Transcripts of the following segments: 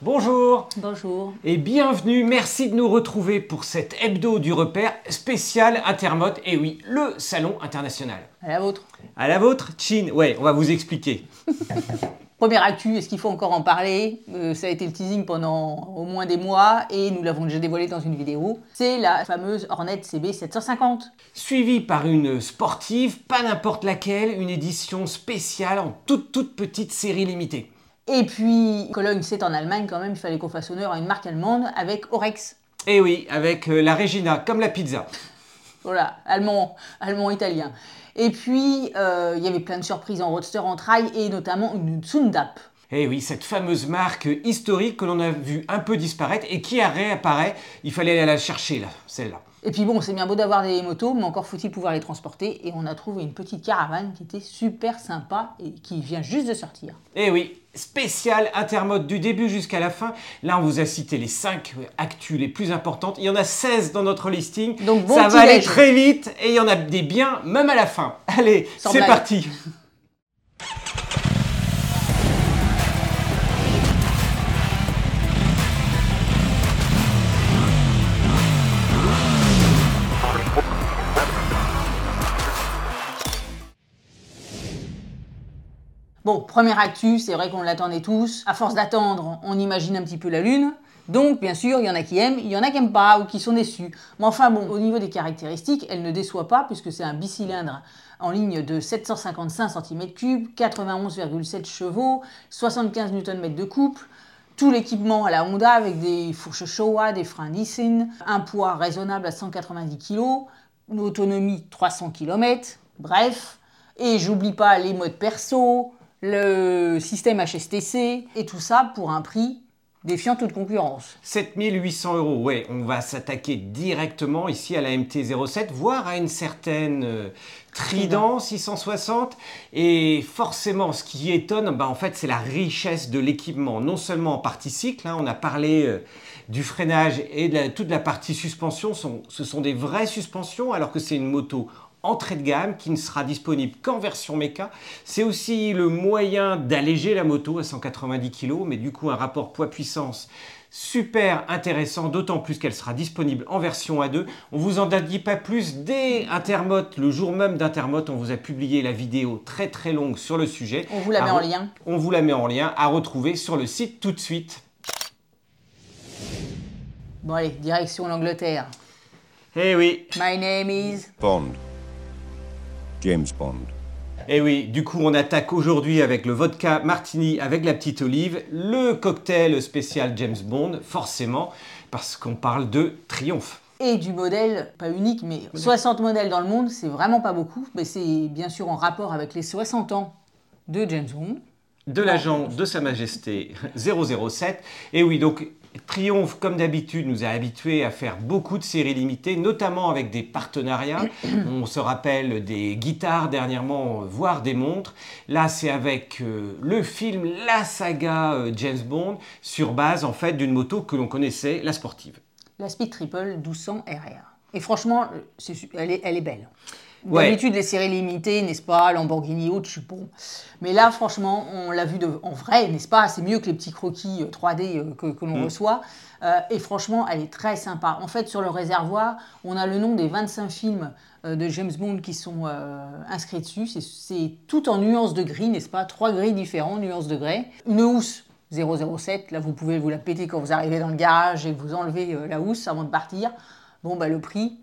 Bonjour Bonjour. et bienvenue, merci de nous retrouver pour cette hebdo du repère spécial Intermote, et oui, le salon international. À la vôtre. À la vôtre, Chin Ouais, on va vous expliquer. Première actu, est-ce qu'il faut encore en parler? Euh, Ça a été le teasing pendant au moins des mois et nous l'avons déjà dévoilé dans une vidéo. C'est la fameuse Hornet CB 750. Suivi par une sportive, pas n'importe laquelle, une édition spéciale en toute toute petite série limitée. Et puis, Cologne, c'est en Allemagne quand même, il fallait qu'on fasse honneur à une marque allemande avec Orex. Et oui, avec euh, la Regina, comme la pizza. Voilà, allemand, allemand-italien. Et puis, euh, il y avait plein de surprises en roadster en trail et notamment une Tsundap. Et oui, cette fameuse marque historique que l'on a vu un peu disparaître et qui réapparaît, il fallait aller la chercher là, celle-là. Et puis bon, c'est bien beau d'avoir des motos, mais encore faut-il pouvoir les transporter. Et on a trouvé une petite caravane qui était super sympa et qui vient juste de sortir. Et oui, spécial intermode du début jusqu'à la fin. Là, on vous a cité les 5 actus les plus importantes. Il y en a 16 dans notre listing. Donc, bon Ça va aller très vite et il y en a des biens même à la fin. Allez, c'est parti. Bon, première actu, c'est vrai qu'on l'attendait tous. À force d'attendre, on imagine un petit peu la Lune. Donc, bien sûr, il y en a qui aiment, il y en a qui n'aiment pas ou qui sont déçus. Mais enfin, bon, au niveau des caractéristiques, elle ne déçoit pas puisque c'est un bicylindre en ligne de 755 cm3, 91,7 chevaux, 75 Nm de couple. Tout l'équipement à la Honda avec des fourches Showa, des freins Nissin, un poids raisonnable à 190 kg, une autonomie 300 km, bref. Et j'oublie pas les modes perso, le système HSTC, et tout ça pour un prix défiant toute concurrence. 7800 euros, ouais, on va s'attaquer directement ici à la MT-07, voire à une certaine euh, Trident 660. Et forcément, ce qui étonne, bah, en fait, c'est la richesse de l'équipement. Non seulement en partie cycle, hein, on a parlé euh, du freinage et de toute la partie suspension, ce sont des vraies suspensions, alors que c'est une moto entrée de gamme qui ne sera disponible qu'en version méca. C'est aussi le moyen d'alléger la moto à 190 kg, mais du coup un rapport poids-puissance super intéressant, d'autant plus qu'elle sera disponible en version A2. On vous en a dit pas plus dès Intermote, le jour même d'Intermote, on vous a publié la vidéo très très longue sur le sujet. On vous la met en lien. On vous la met en lien à retrouver sur le site tout de suite. Bon allez, direction l'Angleterre. Eh oui, My name is... Bond. James Bond. Et oui, du coup, on attaque aujourd'hui avec le vodka martini avec la petite olive, le cocktail spécial James Bond, forcément, parce qu'on parle de triomphe. Et du modèle, pas unique, mais 60 modèles dans le monde, c'est vraiment pas beaucoup. Mais c'est bien sûr en rapport avec les 60 ans de James Bond. De l'agent de Sa Majesté 007. Et oui, donc Triomphe, comme d'habitude, nous a habitués à faire beaucoup de séries limitées, notamment avec des partenariats. On se rappelle des guitares dernièrement, euh, voire des montres. Là, c'est avec euh, le film, la saga euh, James Bond, sur base en fait d'une moto que l'on connaissait, la sportive. La Speed Triple 1200 RR. Et franchement, elle, est, elle est belle. Ouais. D'habitude, les séries limitées, n'est-ce pas, Lamborghini suis bon. Mais là, franchement, on l'a vu de, en vrai, n'est-ce pas C'est mieux que les petits croquis euh, 3D euh, que, que l'on reçoit. Euh, et franchement, elle est très sympa. En fait, sur le réservoir, on a le nom des 25 films euh, de James Bond qui sont euh, inscrits dessus. C'est- C'est tout en nuances de gris, n'est-ce pas Trois gris différents, nuances de grès. Une housse 007, là vous pouvez vous la péter quand vous arrivez dans le garage et vous enlevez euh, la housse avant de partir. Bon, bah le prix,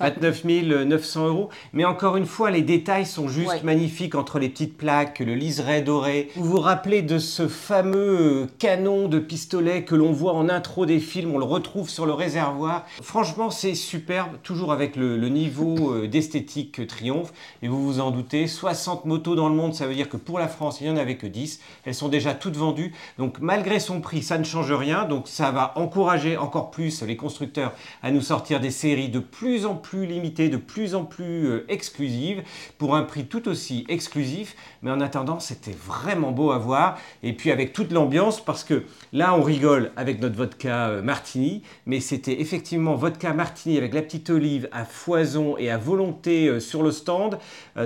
29 900 euros. Mais encore une fois, les détails sont juste Ouais. magnifiques entre les petites plaques, le liseré doré. Vous vous rappelez de ce fameux euh, canon de pistolet que l'on voit en intro des films, on le retrouve sur le réservoir. Franchement, c'est superbe, toujours avec le, le niveau euh, d'esthétique que triomphe. Et vous vous en doutez, 60 motos dans le monde, ça veut dire que pour la France, il n'y en avait que 10. Elles sont déjà toutes vendues. Donc malgré son prix, ça ne change rien. Donc ça va encourager encore plus les constructeurs à nous sortir des séries de plus en plus plus limitées, de plus en plus euh, exclusives, pour un prix tout aussi exclusif. Mais en attendant, c'était vraiment beau à voir. Et puis avec toute l'ambiance, parce que là, on rigole avec notre vodka euh, martini, mais c'était effectivement vodka martini avec la petite olive à foison et à volonté euh, sur le stand.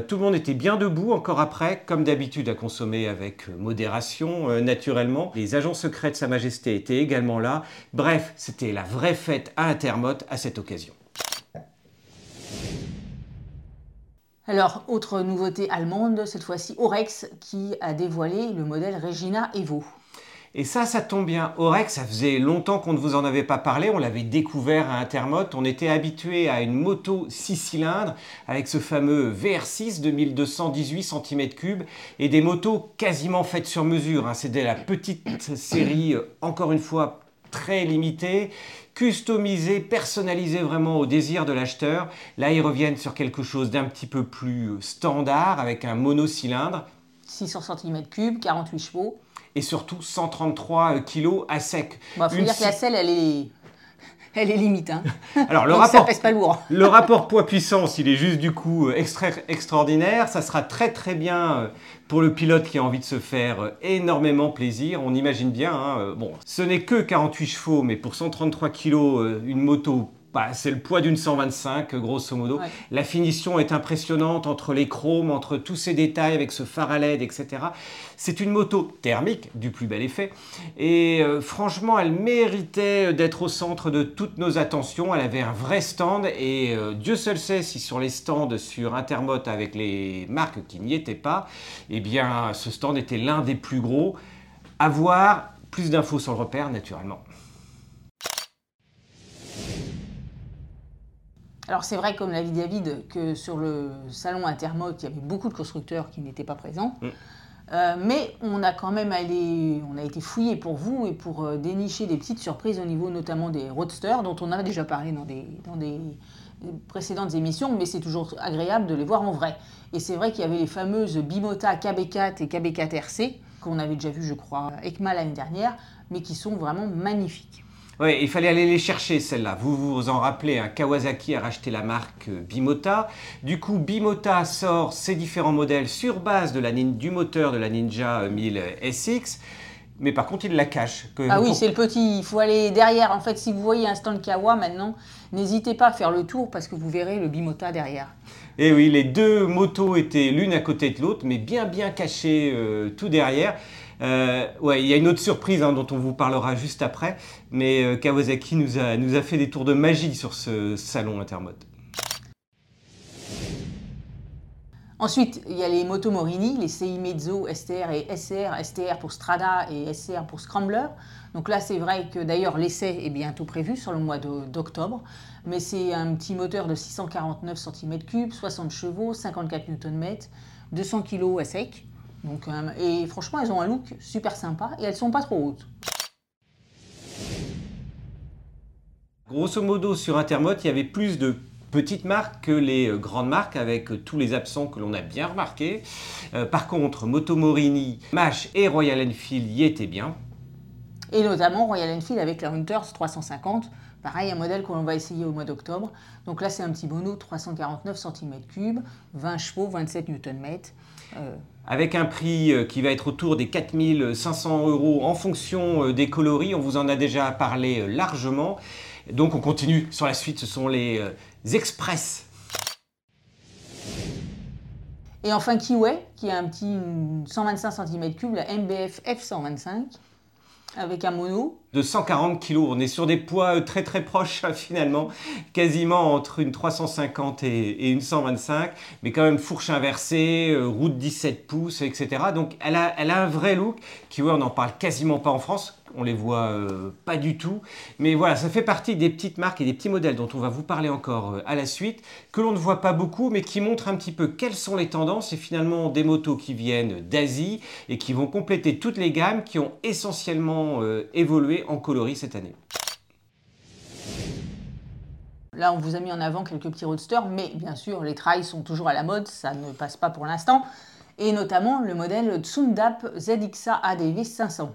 tout le monde était bien debout encore après, comme d'habitude à consommer avec modération, naturellement. Les agents secrets de Sa Majesté étaient également là. Bref, c'était la vraie fête à Intermotte à cette occasion. Alors, autre nouveauté allemande, cette fois-ci Orex qui a dévoilé le modèle Regina Evo. Et ça, ça tombe bien. Orex, ça faisait longtemps qu'on ne vous en avait pas parlé. On l'avait découvert à Intermote. On était habitué à une moto 6 cylindres avec ce fameux VR6 de 1218 cm3 et des motos quasiment faites sur mesure. Hein. C'était la petite série, euh, encore une fois, très limitée customisé, personnalisé vraiment au désir de l'acheteur. Là, ils reviennent sur quelque chose d'un petit peu plus standard avec un monocylindre. 600 cm3, 48 chevaux. Et surtout 133 kg à sec. Il bah, faut dire que la selle, elle est elle est limite. Hein. Alors, le rapport, pèse pas lourd. le rapport poids-puissance, il est juste du coup euh, extraordinaire. Ça sura très très bien euh, pour le pilote qui a envie de se faire euh, énormément plaisir. On imagine bien, hein, bon, ce n'est que 48 chevaux, mais pour 133 kg, une moto bah, c'est le poids d'une 125, grosso modo. La finition est impressionnante entre les chromes, entre tous ces détails avec ce phare à LED, etc. C'est une moto thermique du plus bel effet. Et euh, franchement, elle méritait d'être au centre de toutes nos attentions. Elle avait un vrai stand et euh, Dieu seul sait si sur les stands sur Intermot avec les marques qui n'y étaient pas, eh bien, ce stand était l'un des plus gros. À voir, plus d'infos sur le repère, naturellement. Alors c'est vrai, comme l'a dit David, que sur le salon Intermode, il y avait beaucoup de constructeurs qui n'étaient pas présents. Mm. Euh, mais on a quand même allé, on a été fouillé pour vous et pour euh, dénicher des petites surprises au niveau notamment des roadsters, dont on a déjà parlé dans des, dans des précédentes émissions, mais c'est toujours agréable de les voir en vrai. Et c'est vrai qu'il y avait les fameuses Bimota KB4 et KB4 RC, qu'on avait déjà vu, je crois, ECMA l'année dernière, mais qui sont vraiment magnifiques. Oui, il fallait aller les chercher celles-là. Vous vous en rappelez, un hein, Kawasaki a racheté la marque euh, Bimota. Du coup, Bimota sort ses différents modèles sur base de la, du moteur de la Ninja 1000 SX. Mais par contre, il la cache. ah oui, c'est le petit. Il faut aller derrière. En fait, si vous voyez un stand Kawa maintenant, n'hésitez pas à faire le tour parce que vous verrez le Bimota derrière. Et eh oui, les deux motos étaient l'une à côté de l'autre, mais bien bien cachées euh, tout derrière. Euh, ouais, il y a une autre surprise hein, dont on vous parlera juste après, mais euh, Kawasaki nous a, fait des tours de magie sur ce salon Intermode. Ensuite, il y a les motos Morini, les CI Mezzo STR et SR, STR pour Strada et SR pour Scrambler. Donc là, c'est vrai que d'ailleurs l'essai est bientôt prévu sur le mois d'octobre, mais c'est un petit moteur de 649 cm3, 60 chevaux, 54 Nm, 200 kg à sec. Donc, euh, et franchement, elles ont un look super sympa et elles sont pas trop hautes. Grosso modo, sur Intermot, il y avait plus de petites marques que les euh, grandes marques avec euh, tous les absents que l'on a bien remarqués. par contre, Motomorini, Mash et Royal Enfield y étaient bien. Et notamment Royal Enfield avec la Hunters 350, pareil, un modèle que l'on va essayer au mois d'octobre. Donc là, c'est un petit mono 349 cm3, 20 chevaux, 27 Nm. Euh, avec un prix euh, qui va être autour des 4500 euros en fonction euh, des coloris. On vous en a déjà parlé largement. Donc on continue sur la suite, ce sont les Express. Et enfin Kiway, qui a un petit 125 cm3, la MBF F125 avec un mono. De 140 kg, on est sur des poids euh, très très proches finalement, quasiment entre une 350 et, une 125, mais quand même fourche inversée, euh, route 17 pouces, etc. Donc elle a, elle a un vrai look. Qui, ouais, on n'en parle quasiment pas en France, on les voit euh, pas du tout. Mais voilà, ça fait partie des petites marques et des petits modèles dont on va vous parler encore euh, à la suite, que l'on ne voit pas beaucoup, mais qui montrent un petit peu quelles sont les tendances et finalement des motos qui viennent d'Asie et qui vont compléter toutes les gammes qui ont essentiellement euh, évolué en coloris cette année. Là, on vous a mis en avant quelques petits roadsters, mais bien sûr, les trails sont toujours à la mode, ça ne passe pas pour l'instant, et notamment le modèle Tsundap ZXA ADV 500.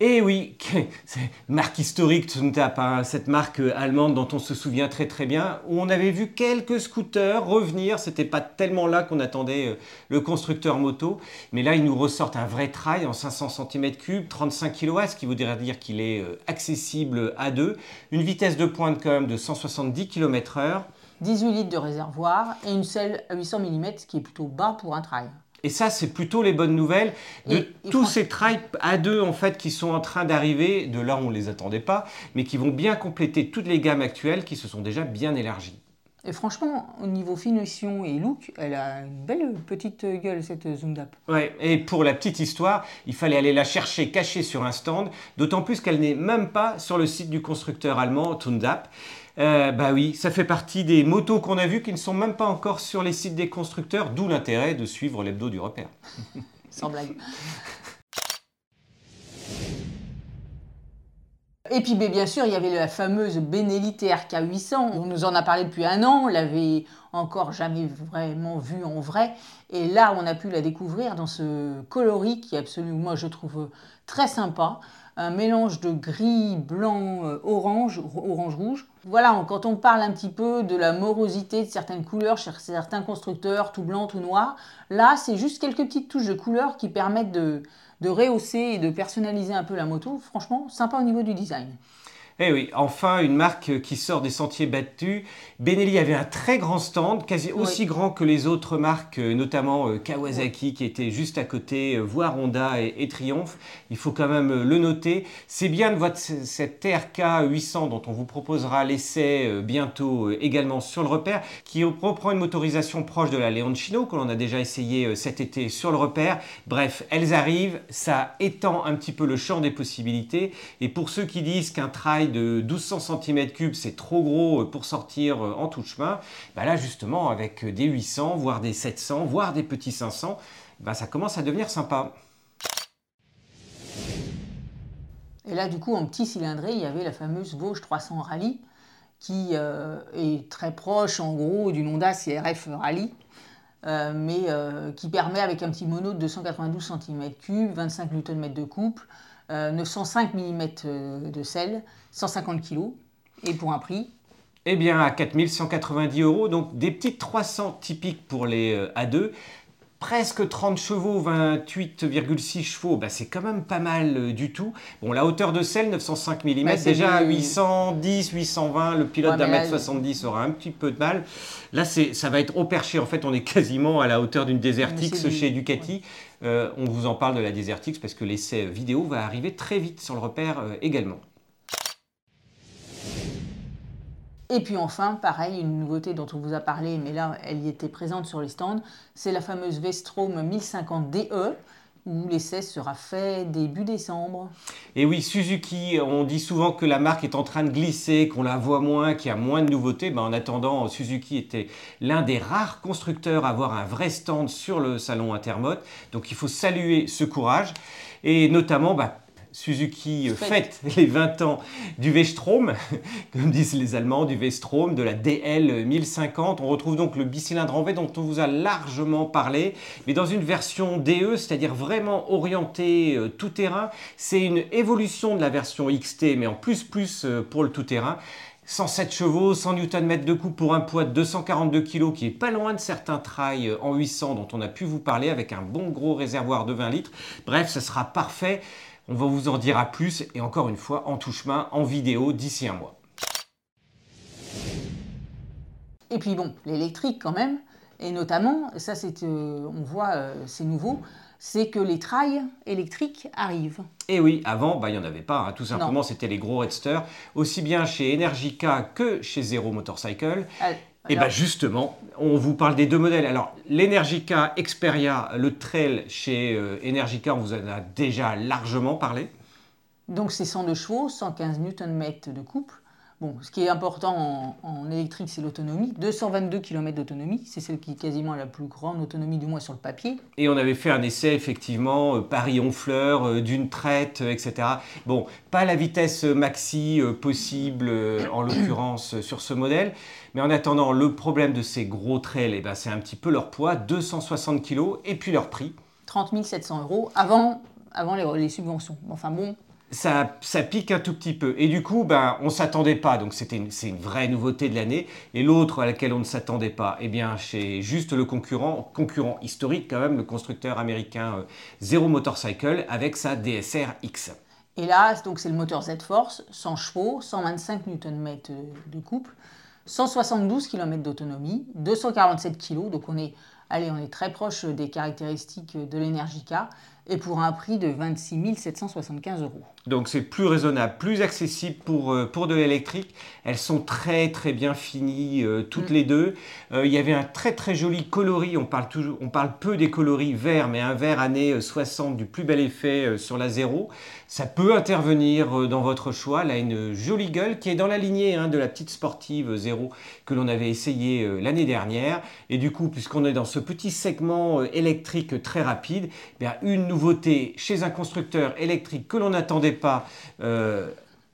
Et oui, c'est marque historique hein, cette marque euh, allemande dont on se souvient très très bien, où on avait vu quelques scooters revenir, c'était pas tellement là qu'on attendait euh, le constructeur moto, mais là ils nous ressortent un vrai trail en 500 cm3, 35 kW, ce qui voudrait dire qu'il est euh, accessible à deux, une vitesse de pointe quand même de 170 km/h. 18 litres de réservoir et une selle à 800 mm, ce qui est plutôt bas pour un trail. Et ça, c'est plutôt les bonnes nouvelles de Et- et tous ces trails à deux en fait qui sont en train d'arriver, de là où on ne les attendait pas, mais qui vont bien compléter toutes les gammes actuelles qui se sont déjà bien élargies. Et franchement, au niveau finition et look, elle a une belle petite gueule, cette Zundap. Ouais, et pour la petite histoire, il fallait aller la chercher cachée sur un stand, d'autant plus qu'elle n'est même pas sur le site du constructeur allemand Tundap. Euh, bah oui, ça fait partie des motos qu'on a vues qui ne sont même pas encore sur les sites des constructeurs, d'où l'intérêt de suivre l'hebdo du repère. Sans blague. Et puis bien sûr, il y avait la fameuse Benelli TRK 800. On nous en a parlé depuis un an, on l'avait encore jamais vraiment vue en vrai. Et là, on a pu la découvrir dans ce coloris qui est absolument, moi je trouve très sympa. Un mélange de gris, blanc, euh, orange, ro- orange-rouge. Voilà, quand on parle un petit peu de la morosité de certaines couleurs chez certains constructeurs, tout blanc, tout noir, là, c'est juste quelques petites touches de couleurs qui permettent de, de rehausser et de personnaliser un peu la moto. Franchement, sympa au niveau du design. Eh oui, enfin une marque qui sort des sentiers battus. Benelli avait un très grand stand, quasi aussi grand que les autres marques, euh, notamment euh, Kawasaki qui était juste à côté, euh, voire Honda et, et Triumph. Il faut quand même le noter. C'est bien de voir cette TRK 800 dont on vous proposera l'essai bientôt également sur le repère, qui reprend une motorisation proche de la Leoncino que l'on a déjà essayé cet été sur le repère. Bref, elles arrivent, ça étend un petit peu le champ des possibilités. Et pour ceux qui disent qu'un trail de 1200 cm3 c'est trop gros euh, pour sortir euh, en tout chemin, bah là justement avec euh, des 800, voire des 700, voire des petits 500, bah ça commence à devenir sympa. Et là, du coup, en petit cylindré, il y avait la fameuse Vosges 300 Rally, qui est très proche, en gros, d'une Honda CRF Rally, euh, mais qui permet, avec un petit mono de 292 cm3, 25 Nm de couple, euh, 905 mm de selle, 150 kg, et pour un prix Eh bien, à 4190 euros, donc des petites 300 typiques pour les euh, A2, presque 30 chevaux, 28,6 chevaux, bah, c'est quand même pas mal euh, du tout. Bon, la hauteur de selle, 905 mm, Bah, déjà à du- 810, 820, le pilote Ouais, d'un mètre 70 aura un petit peu de mal. Là, c'est, ça va être au perché. En fait, on est quasiment à la hauteur d'une Desert Mais X c'est du- chez Ducati. Euh, on vous en parle de la Desert X parce que l'essai vidéo va arriver très vite sur le repère euh, également. Et puis enfin, pareil, une nouveauté dont on vous a parlé, mais là, elle y était présente sur les stands, c'est la fameuse Vestrom 1050 DE, où l'essai sera fait début décembre. Et oui, Suzuki, on dit souvent que la marque est en train de glisser, qu'on la voit moins, qu'il y a moins de nouveautés. Ben, en attendant, Suzuki était l'un des rares constructeurs à avoir un vrai stand sur le salon Intermot. Donc il faut saluer ce courage. Et notamment, bah, Suzuki euh, Fête. les 20 ans du V-Strom, comme disent les Allemands, du V-Strom, de la DL 1050. On retrouve donc le bicylindre en V dont on vous a largement parlé, mais dans une version DE, c'est-à-dire vraiment orientée euh, tout-terrain. C'est une évolution de la version XT, mais en plus plus euh, pour le tout-terrain. 107 chevaux, 100 Nm de coupe pour un poids de 242 kg qui est pas loin de certains trails en 800 dont on a pu vous parler avec un bon gros réservoir de 20 litres. Bref, ça sera parfait. On va vous en dire à plus et encore une fois en touche-main, en vidéo d'ici un mois. Et puis bon, l'électrique quand même, et notamment, ça c'est, euh, on voit, euh, c'est nouveau, c'est que les trails électriques arrivent. Et oui, avant, bah, il n'y en avait pas. hein. Tout simplement, c'était les gros Redster, aussi bien chez Energica que chez Zero Motorcycle. Ah, Et alors, bien justement, on vous parle des deux modèles. Alors, l'Energica Xperia, le trail chez euh, Energica, on vous en a déjà largement parlé. Donc c'est 102 chevaux, 115 Nm de couple. Bon, ce qui est important en, en électrique, c'est l'autonomie. 222 km d'autonomie, c'est celle qui est quasiment la plus grande autonomie du moins sur le papier. Et on avait fait un essai, effectivement, euh, Paris-Honfleur, euh, d'une traite, euh, etc. Bon, pas la vitesse maxi possible, en l'occurrence, sur ce modèle. Mais en attendant, le problème de ces gros trails, eh ben, c'est un petit peu leur poids, 260 kg, et puis leur prix. 30 700 euros avant, avant les, les subventions. Enfin bon, ça, pique un tout petit peu. Et du coup, ben, on ne s'attendait pas. Donc c'était c'est une vraie nouveauté de l'année. Et l'autre à laquelle on ne s'attendait pas, eh bien, chez juste le concurrent, concurrent historique quand même, le constructeur américain euh, Zero Motorcycle avec sa DSR X. Et là, donc c'est le moteur Z-Force, 100 chevaux, 125 Nm de couple, 172 km d'autonomie, 247 kg, donc on est, allez, on est très proche des caractéristiques de l'Energica, et pour un prix de 26 775 euros. Donc c'est plus raisonnable, plus accessible pour, euh, pour de l'électrique. Elles sont très très bien finies euh, toutes mm. les deux. Euh, il y avait un très très joli coloris, on parle, toujours, on parle peu des coloris verts, mais un vert année 60 du plus bel effet sur la zéro. Ça peut intervenir dans votre choix. Là, une jolie gueule qui est dans la lignée hein, de la petite sportive zéro que l'on avait essayé l'année dernière. Et du coup, puisqu'on est dans ce petit segment électrique très rapide, eh bien, une nouveauté chez un constructeur électrique que l'on n'attendait pas euh,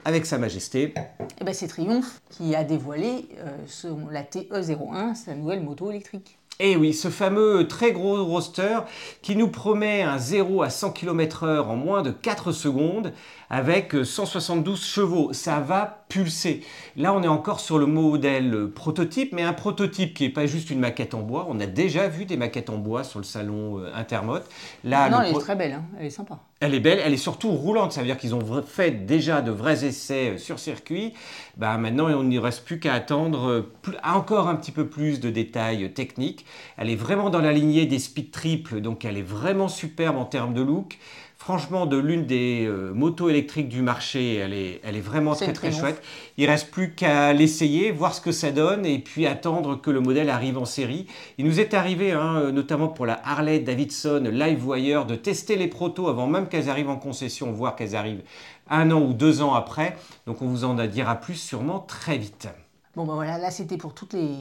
avec Sa Majesté. Eh ben, c'est Triumph qui a dévoilé euh, la TE01, sa nouvelle moto électrique. Et eh oui, ce fameux très gros roster qui nous promet un 0 à 100 km/h en moins de 4 secondes avec 172 chevaux. Ça va pulser. Là, on est encore sur le modèle prototype, mais un prototype qui n'est pas juste une maquette en bois. On a déjà vu des maquettes en bois sur le salon euh, Intermot. Là, non, elle est très belle, hein. elle est sympa. Elle est belle, elle est surtout roulante. Ça veut dire qu'ils ont fait déjà de vrais essais euh, sur circuit. Bah, maintenant, on n'y reste plus qu'à attendre euh, encore un petit peu plus de détails techniques. Elle est vraiment dans la lignée des speed triples, donc elle est vraiment superbe en termes de look. Franchement, de l'une des euh, motos électriques du marché, elle est, elle est vraiment très très chouette. Il reste plus qu'à l'essayer, voir ce que ça donne et puis attendre que le modèle arrive en série. Il nous est arrivé, hein, notamment pour la Harley Davidson Livewire, de tester les protos avant même qu'elles arrivent en concession, voire qu'elles arrivent un an ou deux ans après. Donc on vous en dira plus sûrement très vite. Bon ben voilà, là c'était pour toutes les...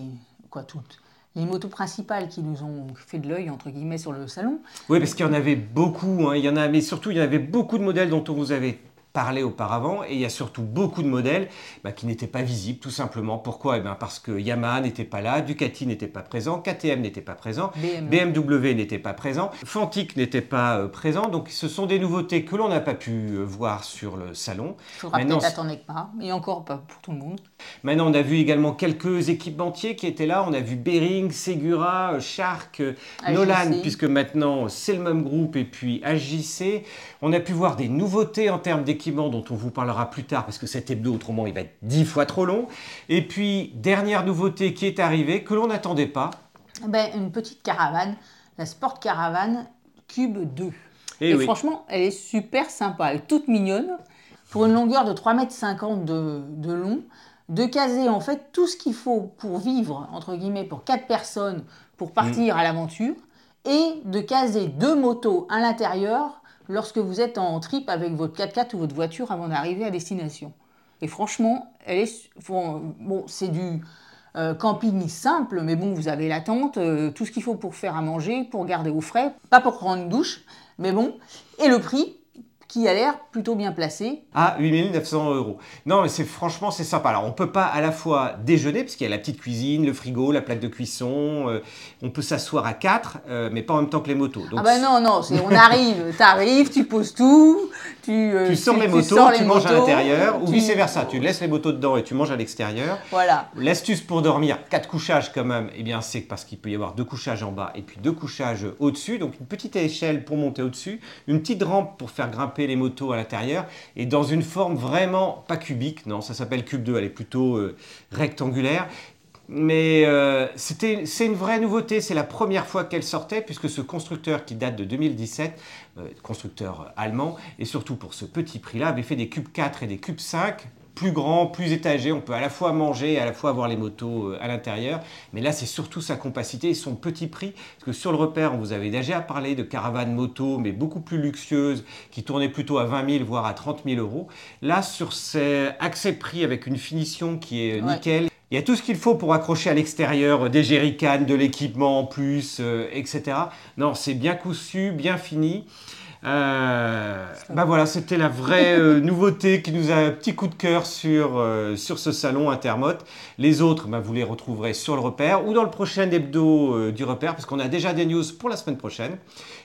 quoi toutes les motos principales qui nous ont fait de l'œil, entre guillemets, sur le salon. Oui, parce qu'il y en avait beaucoup, hein. il y en a, mais surtout, il y en avait beaucoup de modèles dont on vous avait parlé auparavant et il y a surtout beaucoup de modèles bah, qui n'étaient pas visibles tout simplement. Pourquoi? Eh bien Parce que Yamaha n'était pas là, Ducati n'était pas présent, KTM n'était pas présent, BMW, n'était pas présent, Fantic n'était pas euh, présent. Donc ce sont des nouveautés que l'on n'a pas pu euh, voir sur le salon. Il faudra peut-être attendre pas, et encore pas pour tout le monde. Maintenant on a vu également quelques équipementiers qui étaient là. On a vu Bering, Segura, Shark, Nolan, puisque maintenant c'est le même groupe, et puis AJC. On a pu voir des nouveautés en termes d'équipements dont on vous parlera plus tard parce que cet hebdo autrement il va être dix fois trop long. Et puis dernière nouveauté qui est arrivée que l'on n'attendait pas. Ben, une petite caravane, la Sport Caravane Cube 2. Eh Et, franchement, elle est super sympa, elle est toute mignonne. Pour une longueur de 3,50 m de, de long, de caser en fait tout ce qu'il faut pour vivre, entre guillemets, pour quatre personnes, pour partir mm. à l'aventure, et de caser deux motos à l'intérieur lorsque vous êtes en trip avec votre 4x4 ou votre voiture avant d'arriver à destination. Et franchement, elle est, bon, c'est du euh, camping simple, mais bon, vous avez la tente, euh, tout ce qu'il faut pour faire à manger, pour garder au frais, pas pour prendre une douche, mais bon. Et le prix, qui a l'air plutôt bien placé. À 8900 euros. Non, mais c'est franchement, c'est sympa. Alors, on peut pas à la fois déjeuner, parce qu'il y a la petite cuisine, le frigo, la plaque de cuisson. Euh, on peut s'asseoir à quatre, euh, mais pas en même temps que les motos. ah bah non, non, on arrive, tu arrives, tu poses tout, tu, euh, tu sors les motos, tu, manges à l'intérieur, ou vice versa. Tu laisses les motos dedans et tu manges à l'extérieur. Voilà. L'astuce pour dormir, quatre couchages quand même, eh bien, c'est parce qu'il peut y avoir deux couchages en bas et puis deux couchages au-dessus. Donc, une petite échelle pour monter au-dessus, une petite rampe pour faire grimper les motos à l'intérieur et dans une forme vraiment pas cubique, non, ça s'appelle Cube 2, elle est plutôt euh, rectangulaire. Mais euh, c'est une vraie nouveauté, c'est la première fois qu'elle sortait, puisque ce constructeur qui date de 2017, euh, constructeur allemand, et surtout pour ce petit prix-là, avait fait des cubes 4 et des cubes 5, plus grand, plus étagé. On peut à la fois manger et à la fois avoir les motos euh, à l'intérieur. Mais là, c'est surtout sa compacité et son petit prix. Parce que sur le repère, on vous avait déjà parlé de caravanes moto, mais beaucoup plus luxueuses, qui tournaient plutôt à 20 000, voire à 30 000 euros. Là, sur ces accès prix avec une finition qui est nickel, il y a tout ce qu'il faut pour accrocher à l'extérieur des jerrycans, de l'équipement en plus, euh, etc. Non, c'est bien cousu, bien fini. Euh, bah voilà, c'était la vraie euh, nouveauté qui nous a un petit coup de cœur sur, euh, sur ce salon Intermote. Les autres, bah, vous les retrouverez sur le repère ou dans le prochain hebdo euh, du repère, parce qu'on a déjà des news pour la semaine prochaine.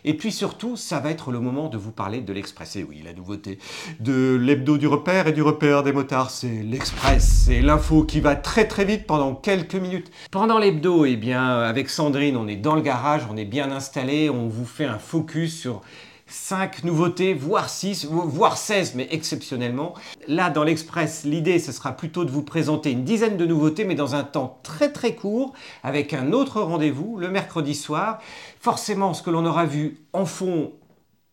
Et puis surtout, ça va être le moment de vous parler de l'Express. Et oui, la nouveauté de l'hebdo du repère et du repère des motards, c'est l'Express. C'est l'info qui va très très vite pendant quelques minutes. Pendant l'hebdo, eh bien, avec Sandrine, on est dans le garage, on est bien installé, on vous fait un focus sur 5 nouveautés, voire 6, voire 16, mais exceptionnellement. Là, dans l'Express, l'idée, ce sera plutôt de vous présenter une dizaine de nouveautés, mais dans un temps très très court, avec un autre rendez-vous le mercredi soir. Forcément, ce que l'on aura vu en fond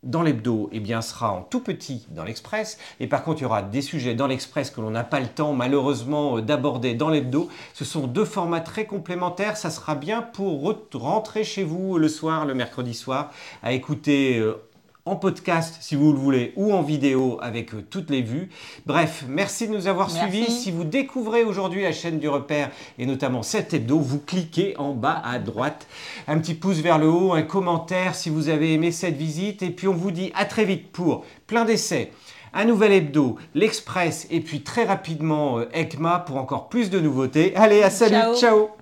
dans l'hebdo, eh bien, sera en tout petit dans l'Express. Et par contre, il y aura des sujets dans l'Express que l'on n'a pas le temps, malheureusement, euh, d'aborder dans l'hebdo. Ce sont deux formats très complémentaires. Ça sera bien pour rentrer chez vous le soir, le mercredi soir, à écouter euh, en podcast si vous le voulez ou en vidéo avec euh, toutes les vues. Bref, merci de nous avoir suivis. Si vous découvrez aujourd'hui la chaîne du repère et notamment cet hebdo, vous cliquez en bas à droite. Un petit pouce vers le haut, un commentaire si vous avez aimé cette visite et puis on vous dit à très vite pour plein d'essais. Un nouvel hebdo, l'Express et puis très rapidement euh, ECMA pour encore plus de nouveautés. Allez, à salut, Ciao. ciao